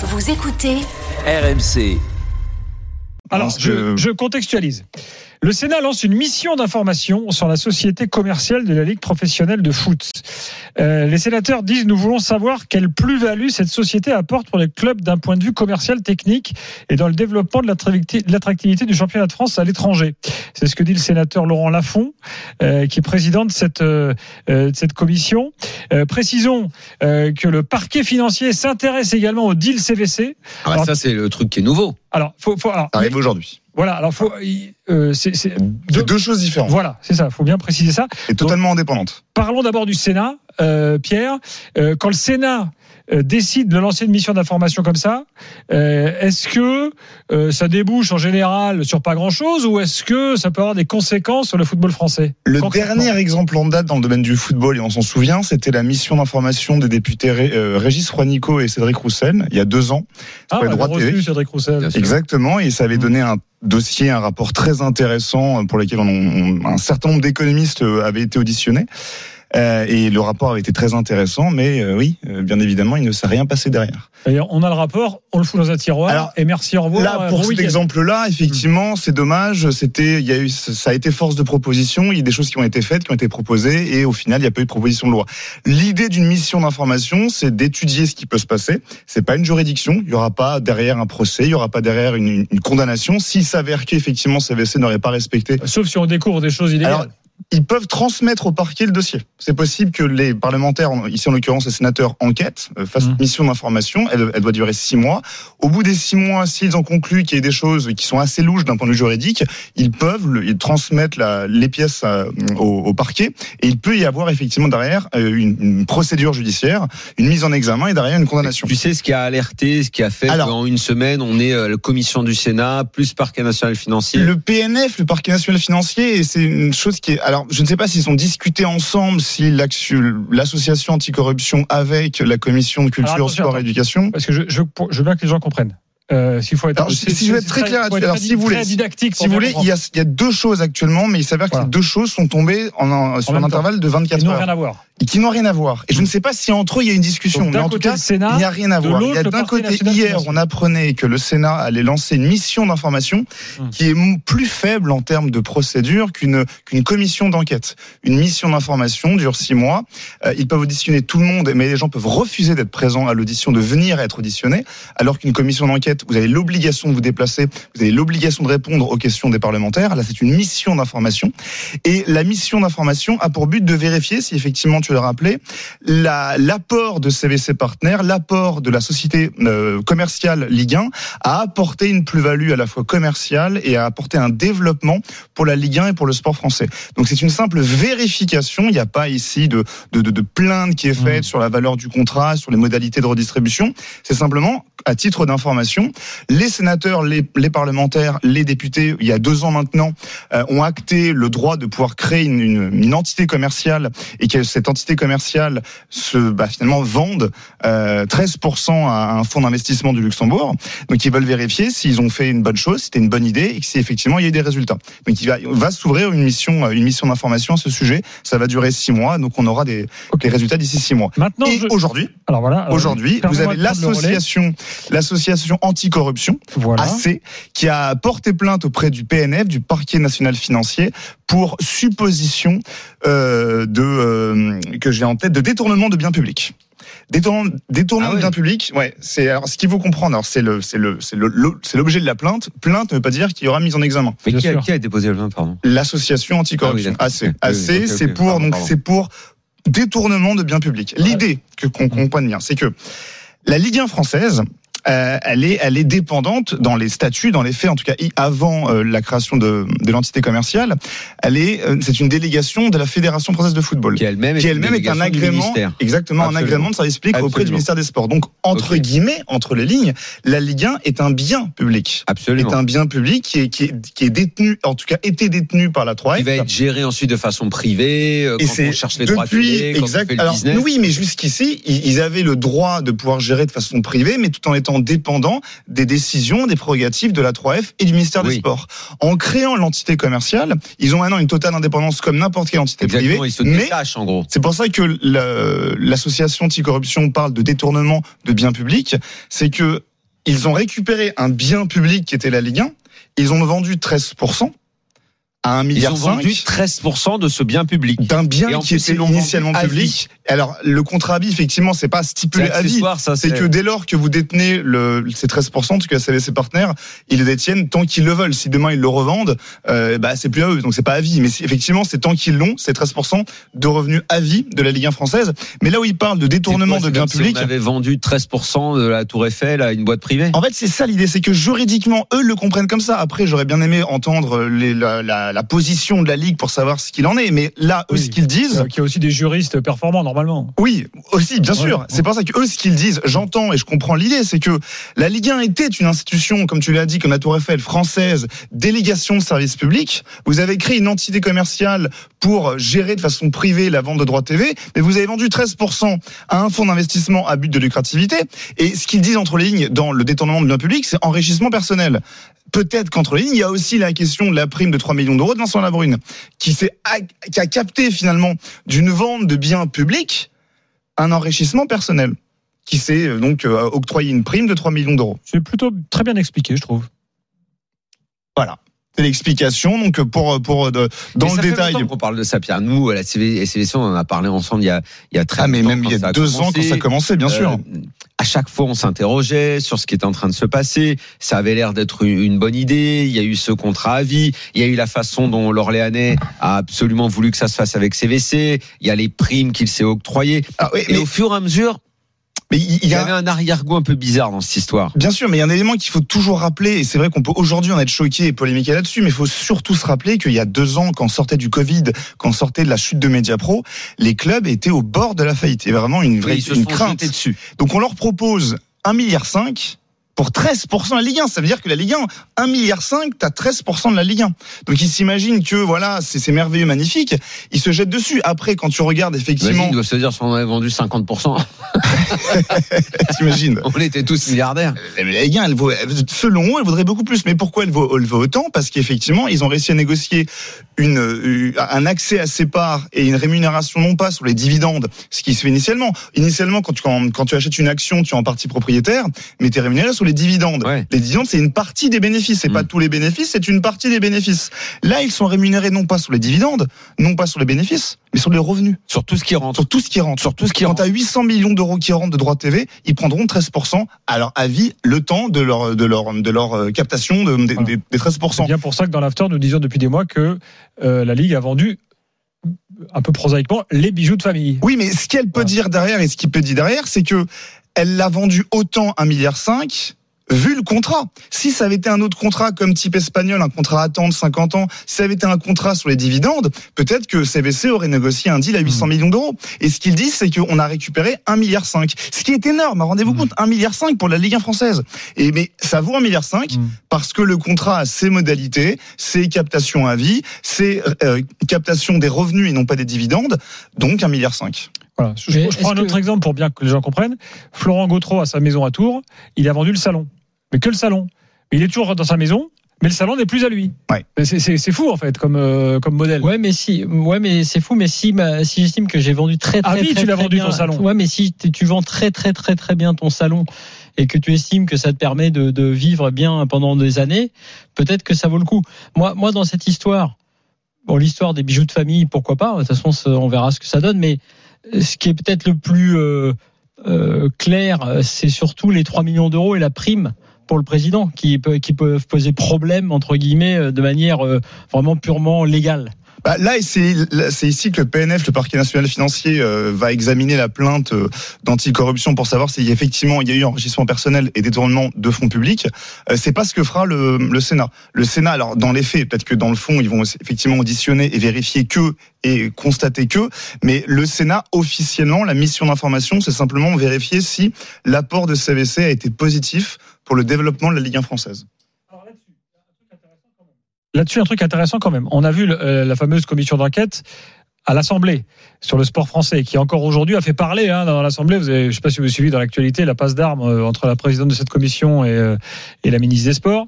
Vous écoutez RMC. Alors, je contextualise. Le Sénat lance une mission d'information sur la société commerciale de la Ligue professionnelle de foot. Euh, les sénateurs disent nous voulons savoir quelle plus-value cette société apporte pour les clubs d'un point de vue commercial, technique et dans le développement de l'attracti- de l'attractivité du championnat de France à l'étranger. C'est ce que dit le sénateur Laurent Lafont, euh, qui est président de cette, euh, euh, de cette commission. Euh, précisons euh, que le parquet financier s'intéresse également au deal CVC. Ah bah Alors- ça, c'est le truc qui est nouveau. Alors, faut, faut, alors, Ça arrive aujourd'hui. Voilà, alors faut, euh, c'est, c'est- C'est deux choses différentes voilà, c'est ça, faut bien préciser ça. et totalement indépendantes. Parlons d'abord du Sénat, euh, Pierre. Euh, quand le Sénat euh, décide de lancer une mission d'information comme ça, euh, est-ce que euh, ça débouche en général sur pas grand-chose ou est-ce que ça peut avoir des conséquences sur le football français? Le dernier exemple en date dans le domaine du football, et on s'en souvient, c'était la mission d'information des députés Ré- euh, Régis Roinico et Cédric Roussel, il y a deux ans. Ah, avait de reçu. Cédric Roussel. Exactement, et ça avait Mm. donné un dossier, un rapport très intéressant pour lequel un certain nombre d'économistes euh, avaient été auditionnés. Euh, et le rapport avait été très intéressant, mais euh, oui, euh, bien évidemment, il ne s'est rien passé derrière. D'ailleurs, on a le rapport, on le fout dans un tiroir. Alors, et merci, au revoir. Là, euh, pour bon cet exemple-là, effectivement, c'est dommage. C'était, il y a eu, ça a été force de proposition. Il y a des choses qui ont été faites, qui ont été proposées, et au final, il n'y a pas eu de proposition de loi. L'idée d'une mission d'information, c'est d'étudier ce qui peut se passer. C'est pas une juridiction. Il y aura pas derrière un procès, il y aura pas derrière une, une- une condamnation. S'il s'avère qu'effectivement CVC n'aurait pas respecté Sauf si on découvre des choses illégales. alors, ils peuvent transmettre au parquet le dossier. C'est possible que les parlementaires, ici en l'occurrence les sénateurs, enquêtent, euh, fassent une mission d'information. Elle, elle doit durer six mois. Au bout des six mois, s'ils ont conclu qu'il y a des choses qui sont assez louches d'un point de vue juridique, ils peuvent le- ils transmettre la- les pièces au, au parquet. Et il peut y avoir effectivement derrière euh, une, une procédure judiciaire, une mise en examen et derrière une condamnation. Tu sais ce qui a alerté, ce qui a fait Alors- qu'en une semaine, on est euh, la commission du Sénat, plus parquet national financier? Le PNF, le parquet national financier, et c'est une chose qui est. Alors, je ne sais pas s'ils ont discuté ensemble, si l'association anticorruption avec la commission de culture, Alors, sport et éducation. Parce que je, je, je veux bien que les gens comprennent. Euh, s'il faut être, Alors, si- si je veux être très clair là-dessus, alors, si vous voulez. Si vous voulez, il y, a, il y a deux choses actuellement, mais il s'avère que les deux choses sont tombées en, un- sur un intervalle de 24 Ils n'ont heures rien à voir. et qui n'ont rien à voir. Et je ne sais pas si entre eux il y a une discussion, Donc, mais en tout cas, Sénat, il n'y a rien à voir. Il y a d'un côté, hier, on apprenait que le Sénat allait lancer une mission d'information Hum. qui est plus faible en termes de procédure qu'une qu'une commission d'enquête. Une mission d'information dure six mois. Euh, ils peuvent auditionner tout le monde, mais les gens peuvent refuser d'être présents à l'audition, de venir être auditionnés, alors qu'une commission d'enquête, vous avez l'obligation de vous déplacer, vous avez l'obligation de répondre aux questions des parlementaires. Là, c'est une mission d'information. Et la mission d'information a pour but de vérifier, si effectivement tu l'as rappelé, la- l'apport de CVC Partner, l'apport de la société euh, commerciale Ligue 1 a apporté une plus-value à la fois commerciale et a apporté un développement pour la Ligue 1 et pour le sport français. Donc c'est une simple vérification. Il n'y a pas ici de, de, de, de plainte qui est faite Mhm. sur la valeur du contrat, sur les modalités de redistribution. C'est simplement, à titre d'information, les sénateurs, les, les parlementaires, les députés, il y a deux ans maintenant, euh, ont acté le droit de pouvoir créer une, une, une entité commerciale et que cette entité commerciale se bah, finalement vende euh, 13% à un fonds d'investissement du Luxembourg. Donc ils veulent vérifier s'ils ont fait une bonne chose, si c'était une bonne idée et que si effectivement il y a eu des résultats. Donc il va, va s'ouvrir une mission, une mission d'information à ce sujet. Ça va durer six mois, donc on aura des, des résultats d'ici six mois. Maintenant, et je- aujourd'hui, alors voilà. alors, aujourd'hui, vous avez l'association, l'association anticorruption Voilà. AC, qui a porté plainte auprès du PNF, du parquet national financier, pour supposition euh, de euh, que j'ai en tête de détournement de biens publics. Détournement, détournement Ah de biens publics, ouais, c'est alors ce qu'il faut comprendre. Alors c'est le c'est le c'est le le- c'est l'objet de la plainte. Plainte ne veut pas dire qu'il y aura mise en examen. Mais qui a, sûr. qui a déposé le plainte, pardon? L'association anticorruption, Ah AC, oui. AC, Oui, ok, c'est pour pardon, donc c'est pour détournement de biens publics. L'idée que qu'on comprenne bien, c'est que la Ligue 1 française euh, elle est, elle est dépendante dans les statuts, dans les faits, en tout cas avant euh, la création de, de l'entité commerciale. Elle est, euh, c'est une délégation de la Fédération française de football, Qui elle-même qui est, une elle-même est un agrément, exactement un agrément de service public auprès du ministère des Sports. Donc entre guillemets, entre les lignes, la Ligue 1 est un bien public. Absolument. Est un bien public qui est, qui est, qui est détenu, en tout cas été détenu par la 3F. Qui va être géré ensuite de façon privée, Et quand c'est on cherche les droits depuis on exact. fait le Alors, business. oui, mais jusqu'ici, ils ils avaient le droit de pouvoir gérer de façon privée, mais tout en étant dépendant des décisions, des prérogatives de la 3F et du ministère des. Sports. En créant l'entité commerciale, ils ont maintenant une totale indépendance comme n'importe quelle entité Exactement, privée. ils se mais détachent en gros. c'est pour ça que l'association anticorruption parle de détournement de biens publics. C'est que Ils ont récupéré un bien public qui était la Ligue 1. Ils ont vendu 13% à 1 Ils milliard ont vendu 13% de ce bien public. d'un bien qui était ils initialement public. Alors, le contrat à vie, effectivement, c'est pas stipulé à vie. C'est que dès lors que vous détenez le, ces 13%, en tout cas CVC partenaires, ils le détiennent tant qu'ils le veulent. Si demain ils le revendent, euh, bah c'est plus à eux, donc c'est pas à vie. Mais effectivement, c'est tant qu'ils l'ont, c'est 13% de revenus à vie de la Ligue 1 française. Mais là où ils parlent de détournement C'est quoi, de c'est biens comme si publics, On avait vendu 13% de la Tour Eiffel à une boîte privée? en fait, c'est ça l'idée, c'est que juridiquement, eux le comprennent comme ça. Après, j'aurais bien aimé entendre les- la, la- la position de la Ligue pour savoir ce qu'il en est. Mais là, eux, Oui. ce qu'ils disent, Euh, Qui a aussi des juristes performants normalement. Oui, aussi, bien sûr. ouais. C'est pour ça que eux, ce qu'ils disent, j'entends et je comprends l'idée, c'est que la Ligue 1 était une institution, comme tu l'as dit, comme la Tour Eiffel, française, délégation de services publics. Vous avez créé une entité commerciale pour gérer de façon privée la vente de droits TV, mais vous avez vendu 13% à un fonds d'investissement à but de lucrativité. Et ce qu'ils disent entre les lignes dans le détournement de biens publics, c'est enrichissement personnel. Peut-être qu'entre les lignes, il y a aussi la question de la prime de 3 millions d'euros de Vincent Labrune, qui, s'est, qui a capté finalement d'une vente de biens publics un enrichissement personnel qui s'est euh, donc euh, octroyé une prime de 3 millions d'euros. C'est plutôt très bien expliqué, je trouve. Voilà. L'explication. Donc pour pour de, dans Mais le détail. qu'on parle de ça, Pierre. Nous, à la CV, SVC, on en a parlé ensemble il y a, il y a très Ah mais même il y a deux ans quand ça a commencé, bien sûr. Euh, à chaque fois, on s'interrogeait sur ce qui était en train de se passer. Ça avait l'air d'être une, une bonne idée. Il y a eu ce contrat à vie. Il y a eu la façon dont l'Orléanais a absolument voulu que ça se fasse avec CVC. Il y a les primes qu'il s'est octroyées. Ah, oui, Et mais au fur et à mesure, mais il il y y a avait un arrière-goût un peu bizarre dans cette histoire. Bien sûr, mais il y a un élément qu'il faut toujours rappeler, et c'est vrai qu'on peut aujourd'hui en être choqué et polémiquer là-dessus, mais il faut surtout se rappeler qu'il y a deux ans, quand on sortait du Covid, quand on sortait de la chute de Mediapro, les clubs étaient au bord de la faillite. Il y avait vraiment une vraie Ils se une sont crainte. dessus. Donc on leur propose 1,5 milliard pour 13% de la Ligue 1. Ça veut dire que la Ligue 1, 1,5 milliard, t'as 13% de la Ligue 1. Donc ils s'imaginent que voilà, c'est merveilleux, magnifique. Ils se jettent dessus. Après, quand tu regardes effectivement, ils doivent se dire si on avait vendu 50%, t'imagines. on était tous milliardaires. La Ligue 1, elle vaut, selon eux, elle vaudrait beaucoup plus. Mais pourquoi elle vaut, elle vaut autant? Parce qu'effectivement, ils ont réussi à négocier une, euh, un accès à ces parts et une rémunération non pas sur les dividendes, ce qui se fait initialement. Initialement, quand tu, quand, quand tu achètes une action, tu es en partie propriétaire, mais tu es rémunéré sur les dividendes. Ouais. Les dividendes, c'est une partie des bénéfices. C'est Mm. pas tous les bénéfices, c'est une partie des bénéfices. Là, ils sont rémunérés non pas sur les dividendes, non pas sur les bénéfices, mais sur les revenus, Sur tout ce qui rentre. sur tout ce qui rentre. Sur tout ce qui Quand rentre. as 800 millions d'euros qui rentrent de droits TV, ils prendront 13% à leur avis le temps de leur, de leur, de leur euh, captation de, des- Voilà. des, des C'est 13%. bien pour ça que dans l'after, nous disions depuis des mois que euh, la Ligue a vendu, un peu prosaïquement, les bijoux de famille. Oui, mais ce qu'elle peut Voilà. dire derrière et ce qu'il peut dire derrière, c'est que elle l'a vendu autant 1,5 milliard vu le contrat. Si ça avait été un autre contrat comme type espagnol, un contrat à attendre 50 ans, si ça avait été un contrat sur les dividendes, peut-être que CVC aurait négocié un deal à 800 millions d'euros. Et ce qu'ils disent, c'est qu'on a récupéré 1,5 milliard. Ce qui est énorme, rendez-vous Mm. compte, 1,5 milliard pour la Ligue 1 française. Et mais ça vaut 1,5 milliard Mm. parce que le contrat a ses modalités, ses captations à vie, ses euh, captations des revenus et non pas des dividendes, donc 1,5 milliard. Voilà. Je, je prends un autre que- exemple pour bien que les gens comprennent. Florent Gautreau a sa maison à Tours, il a vendu le salon. Mais que le salon. Il est toujours dans sa maison, mais le salon n'est plus à lui. Ouais. C'est, c'est- c'est fou en fait comme, euh, comme modèle. Ouais, mais si, ouais, mais c'est fou. Mais si, ma- si j'estime que j'ai vendu très très Ah oui, très, tu l'as vendu bien- ton salon. Ouais, mais si tu vends très très très très bien ton salon et que tu estimes que ça te permet de, de vivre bien pendant des années, peut-être que ça vaut le coup. Moi, moi, dans cette histoire, bon, l'histoire des bijoux de famille, pourquoi pas. De toute façon, ça- on verra ce que ça donne. Mais ce qui est peut-être le plus euh, euh, clair, c'est surtout les 3 millions d'euros et la prime pour le président qui, qui peuvent poser problème entre guillemets euh, de manière euh, vraiment purement légale. Bah, là, c'est ici que le PNF, le Parquet national financier, euh, va examiner la plainte euh, d'anticorruption pour savoir si effectivement il y a eu enrichissement personnel et détournement de fonds publics. Euh, c'est pas ce que fera le, le Sénat. Le Sénat, alors dans les faits, peut-être que dans le fond, ils vont effectivement auditionner et vérifier que et constater que, mais le Sénat officiellement, la mission d'information, c'est simplement vérifier si l'apport de CVC a été positif pour le développement de la Ligue 1 française. Là-dessus, un truc intéressant quand même. On a vu le- euh, la fameuse commission d'enquête à l'Assemblée sur le sport français, qui encore aujourd'hui a fait parler hein, dans l'Assemblée. Vous avez, je ne sais pas si vous avez suivi dans l'actualité la passe d'armes euh, entre la présidente de cette commission et, euh, et la ministre des Sports.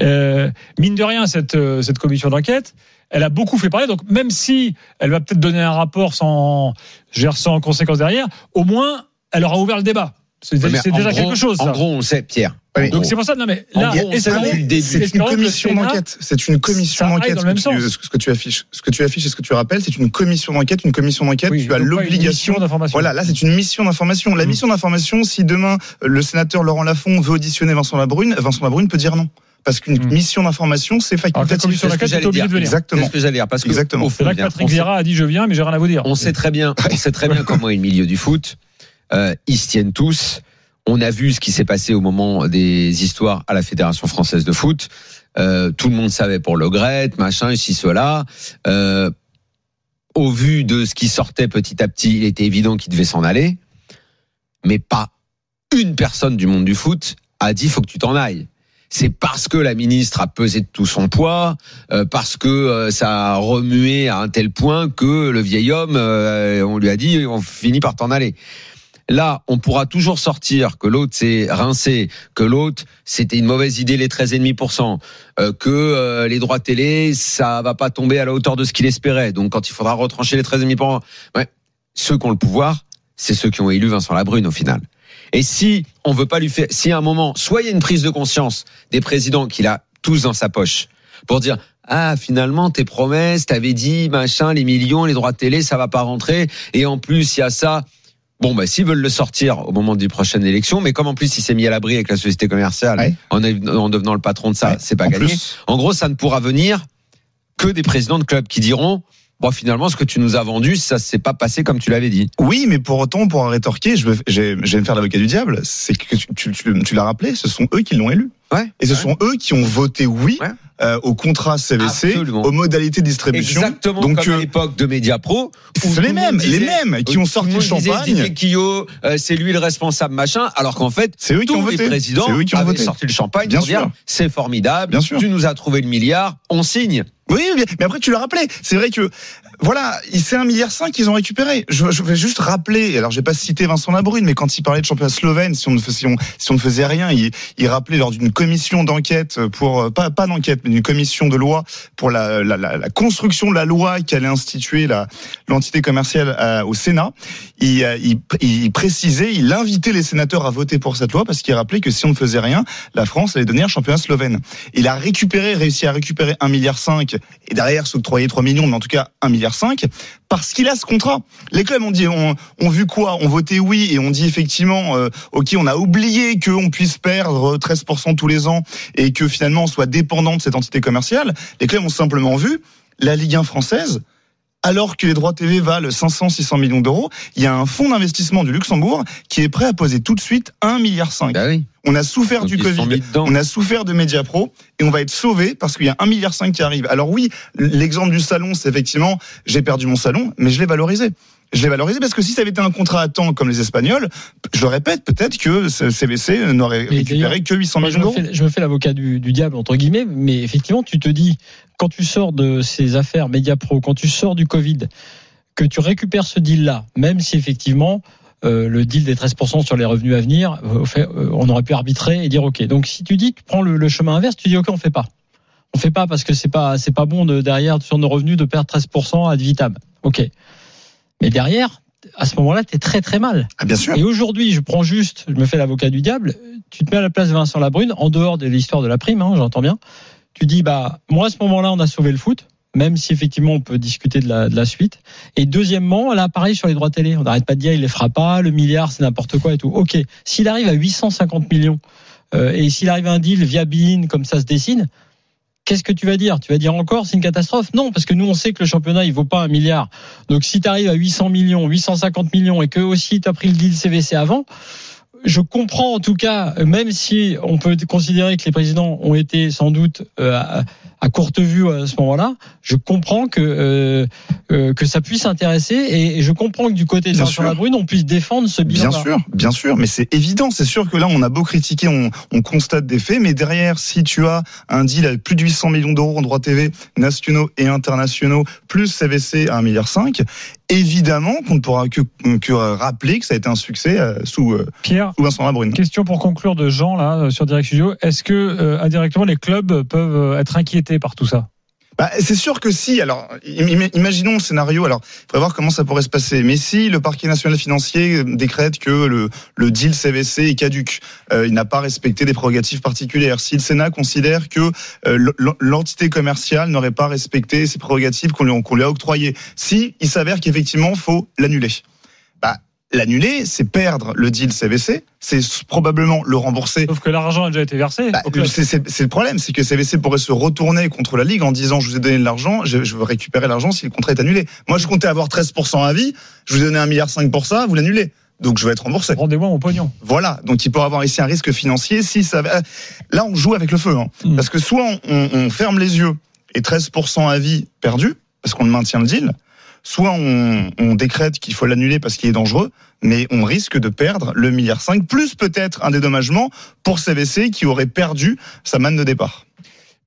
Euh, mine de rien, cette, cette commission d'enquête, elle a beaucoup fait parler. Donc même si elle va peut-être donner un rapport sans, je veux dire, sans conséquence derrière, au moins elle aura ouvert le débat. C'est déjà gros- quelque chose. En gros, on sait, Pierre, Oui. Donc c'est pour ça, non mais là. C'est une commission d'enquête. C'est une commission ça aille d'enquête. dans Ce, le que même tu- sens. ce que tu affiches, ce que tu affiches et ce que tu rappelles, c'est une commission d'enquête. Une commission d'enquête, Oui, tu as l'obligation. mission d'information. Voilà, là c'est une mission d'information. La Mm. mission d'information, si demain euh, le sénateur Laurent Lafont veut auditionner Vincent Labrune, Vincent Labrune peut dire non. Parce qu'une Mm. mission d'information, c'est Alors que la facultatif. commission c'est ce que j'allais dire. de venir. C'est Exactement. ce que j'allais dire. Parce que, Exactement. au C'est là que fond, Patrick Vieira a dit je viens, mais j'ai rien à vous dire. On sait très bien, on sait très bien comment est le milieu du foot. Euh, ils se tiennent tous. On a vu ce qui s'est passé au moment des histoires à la Fédération française de foot. Euh, tout le monde savait pour le Gret, machin, ici, cela. Euh, au vu de ce qui sortait petit à petit, il était évident qu'il devait s'en aller. Mais pas une personne du monde du foot a dit faut que tu t'en ailles. C'est parce que la ministre a pesé de tout son poids, euh, parce que euh, ça a remué à un tel point que le vieil homme, euh, on lui a dit, on finit par t'en aller. Là, on pourra toujours sortir que l'autre s'est rincé, que l'autre c'était une mauvaise idée les 13,5%, euh, que euh, les droits télé ça va pas tomber à la hauteur de ce qu'il espérait. Donc quand il faudra retrancher les 13,5%, ouais, ceux qui ont le pouvoir, c'est ceux qui ont élu Vincent Labrune au final. Et si on veut pas lui faire, si à un moment, soit il y a une prise de conscience des présidents qu'il a tous dans sa poche pour dire ah finalement tes promesses, t'avais dit machin, les millions, les droits télé, ça va pas rentrer, et en plus il y a ça. Bon, bah, s'ils veulent le sortir au moment des prochaines élections, mais comme en plus il s'est mis à l'abri avec la société commerciale, Ouais. en, en devenant le patron de ça, Ouais. c'est pas En gagné. plus, En gros, ça ne pourra venir que des présidents de clubs qui diront, bon, finalement, ce que tu nous as vendu, ça s'est pas passé comme tu l'avais dit. Oui, mais pour autant, pour rétorquer, je vais, je vais me faire l'avocat du diable. C'est que tu, tu, tu- tu l'as rappelé, ce sont eux qui l'ont élu. Ouais. Et ce Ouais. sont eux qui ont voté oui Ouais. euh, au contrat CVC, Absolument. aux modalités de distribution. Exactement Donc, comme à euh, l'époque de Mediapro. c'est les le mêmes, les mêmes qui ont sorti le le champagne. Euh, c'est lui le responsable, machin, alors qu'en fait, C'est eux qui ont tous les voté. présidents C'est eux qui ont sorti le champagne Bien pour dire sûr. c'est formidable, Bien sûr. tu nous as trouvé le milliard, on signe. Oui, mais après tu l'as rappelé. C'est vrai que voilà, il- c'est un milliard cinq qu'ils ont récupéré. Je, je vais juste rappeler. Alors j'ai pas cité Vincent Labrune, mais quand il parlait de championnat slovène, si on ne faisait, si on, si on ne faisait rien, il, il rappelait lors d'une commission d'enquête pour euh, pas pas d'enquête, mais d'une commission de loi pour la, construction de la loi qui allait instituer l'entité commerciale euh, au Sénat. Il, euh, il, précisait, il invitait les sénateurs à voter pour cette loi parce qu'il rappelait que si on ne faisait rien, la France allait devenir championnat slovène. Il a récupéré, réussi à récupérer un milliard cinq et derrière s'octroyer 3 millions, mais en tout cas 1 milliard 5 parce qu'il a ce contrat. Les clubs ont dit, ont, ont vu quoi? On voté oui et on dit effectivement, ok, on a oublié qu'on puisse perdre 13% tous les ans et que finalement on soit dépendant de cette entité commerciale. Les clubs ont simplement vu la Ligue 1 française. Alors que les droits TV valent 500, 600 millions d'euros, il y a un fonds d'investissement du Luxembourg qui est prêt à poser tout de suite 1 milliard 5. Bah. On a souffert Donc, du Covid. On a souffert de Mediapro et on va être sauvé parce qu'il y a un milliard cinq qui arrive. Alors oui, l'exemple du salon, c'est effectivement, j'ai perdu mon salon, mais je l'ai valorisé. Je l'ai valorisé parce que si ça avait été un contrat à temps comme les Espagnols, je le répète, peut-être que ce CVC n'aurait récupéré que 800 Moi, je me fais, je me fais l'avocat du, du diable, entre guillemets, mais effectivement, tu te dis, quand tu sors de ces affaires Mediapro, quand tu sors du Covid, que tu récupères ce deal-là, même si effectivement, euh, le deal des 13% sur les revenus à venir, euh, fait, on aurait pu arbitrer et dire OK. Donc, si tu dis, tu prends le, le chemin inverse, tu dis OK, on fait pas. On fait pas parce que c'est pas, c'est pas bon de, derrière, sur nos revenus, de perdre 13% ad vitam. OK. Mais derrière, à ce moment-là, tu es très très mal. Ah, bien sûr. Et aujourd'hui, je prends juste, je me fais l'avocat du diable, tu te mets à la place de Vincent Labrune, en dehors de l'histoire de la prime, hein, j'entends bien. Tu dis, bah, moi, à ce moment-là, on a sauvé le foot, même si effectivement on peut discuter de la, de la suite. Et deuxièmement, là, pareil sur les droits télé. On n'arrête pas de dire, il les fera pas, le milliard, c'est n'importe quoi et tout. Ok. S'il arrive à 850 millions, euh, et s'il arrive à un deal via Bein, comme ça se dessine, Qu'est-ce que tu vas dire? Tu vas dire encore c'est une catastrophe? Non, parce que nous on sait que le championnat il vaut pas un milliard. Donc si tu arrives à 800 millions, 850 millions et que aussi tu as pris le deal CVC avant, je comprends en tout cas, même si on peut considérer que les présidents ont été sans doute euh, à, à courte vue à ce moment-là, je comprends que euh, euh, que ça puisse intéresser et, et je comprends que du côté de sûr. Labrune on puisse défendre ce bilan. Bien sûr, bien sûr, mais c'est évident. C'est sûr que là, on a beau critiquer, on, on constate des faits, mais derrière, si tu as un deal à plus de 800 millions d'euros en droits TV nationaux et internationaux, plus CVC à 1,5 milliard, évidemment qu'on ne pourra que, que rappeler que ça a été un succès euh, sous, euh, Vincent question pour conclure de Jean là euh, sur Direct Studio. Est-ce que euh, indirectement les clubs peuvent euh, être inquiétés par tout ça? Bah, c'est sûr que si. Alors, im- imaginons le scénario. Alors, il faudrait voir comment ça pourrait se passer. Mais si le parquet national financier décrète que le, le deal CVC est caduque, euh, il n'a pas respecté des prérogatives particulières. Si le Sénat considère que euh, l'entité commerciale n'aurait pas respecté ses prérogatives qu'on lui, lui a octroyées, si il s'avère qu'effectivement faut l'annuler, l'annuler, c'est perdre le deal CVC, c'est probablement le rembourser Sauf que l'argent a déjà été versé. bah, c'est le problème, c'est que CVC pourrait se retourner contre la Ligue en disant je vous ai donné de l'argent, je, je veux récupérer l'argent si le contrat est annulé. Moi, je comptais avoir 13% à vie, je vous ai donné un milliard 5 pour ça, vous l'annulez. Donc je vais être remboursé. Rendez-moi mon pognon. Voilà. Donc il peut avoir ici un risque financier si ça. va- Là, on joue avec le feu, hein. Mm. parce que soit on, on- on ferme les yeux et 13% à vie perdu parce qu'on maintient le deal, soit on, on décrète qu'il faut l'annuler parce qu'il est dangereux, mais on risque de perdre le milliard 5 plus peut-être un dédommagement pour CVC qui aurait perdu sa manne de départ.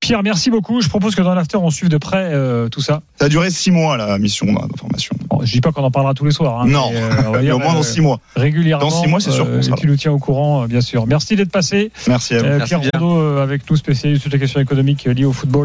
Pierre, merci beaucoup. Je propose que dans l'after, on suive de près euh, tout ça. Ça a duré six mois la mission d'information. Bon, je dis pas qu'on en parlera tous les soirs. hein, non, mais, euh, on va mais dire, au moins euh, dans six mois. régulièrement. Dans six mois, c'est sûr euh, tu nous tiens au courant, euh, bien sûr. Merci d'être passé. Merci à vous. Euh, Pierre. Rondeau euh, avec nous, spécialiste de la question économique euh, liée au football.